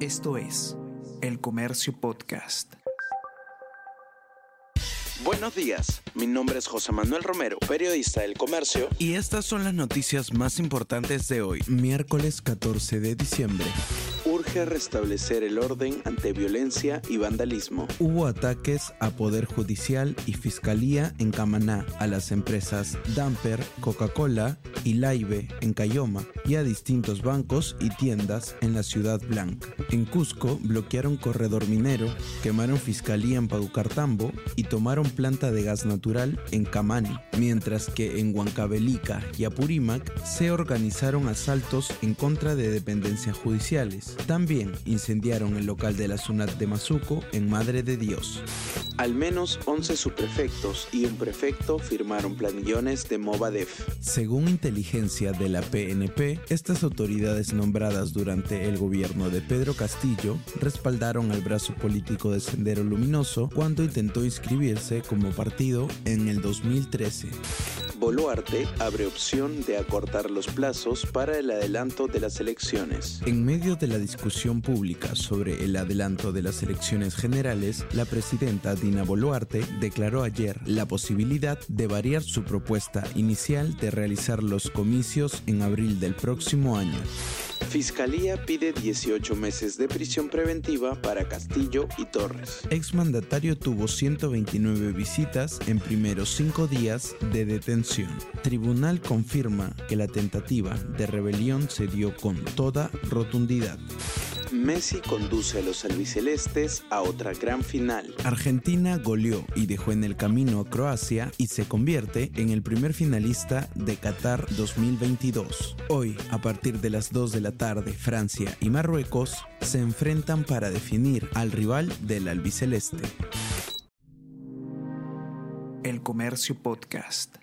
Esto es El Comercio Podcast. Buenos días, mi nombre es José Manuel Romero, periodista del Comercio. Y estas son las noticias más importantes de hoy, miércoles 14 de diciembre urge restablecer el orden ante violencia y vandalismo. Hubo ataques a Poder Judicial y Fiscalía en Camaná, a las empresas Damper, Coca-Cola y Laibe en Cayoma y a distintos bancos y tiendas en la Ciudad Blanca. En Cusco bloquearon corredor minero, quemaron Fiscalía en Paucartambo y tomaron planta de gas natural en Camani, mientras que en Huancavelica y Apurímac se organizaron asaltos en contra de dependencias judiciales. También incendiaron el local de la SUNAT de Mazuco en Madre de Dios. Al menos 11 subprefectos y un prefecto firmaron planillones de Movadef. Según inteligencia de la PNP, estas autoridades nombradas durante el gobierno de Pedro Castillo respaldaron al brazo político de Sendero Luminoso cuando intentó inscribirse como partido en el 2013. Boluarte abre opción de acortar los plazos para el adelanto de las elecciones. En medio de la discusión pública sobre el adelanto de las elecciones generales, la presidenta Dina Boluarte declaró ayer la posibilidad de variar su propuesta inicial de realizar los comicios en abril del próximo año. Fiscalía pide 18 meses de prisión preventiva para Castillo y Torres. Exmandatario tuvo 129 visitas en primeros cinco días de detención. Tribunal confirma que la tentativa de rebelión se dio con toda rotundidad. Messi conduce a los albicelestes a otra gran final. Argentina goleó y dejó en el camino a Croacia y se convierte en el primer finalista de Qatar 2022. Hoy, a partir de las 2 de la tarde, Francia y Marruecos se enfrentan para definir al rival del albiceleste. El Comercio Podcast.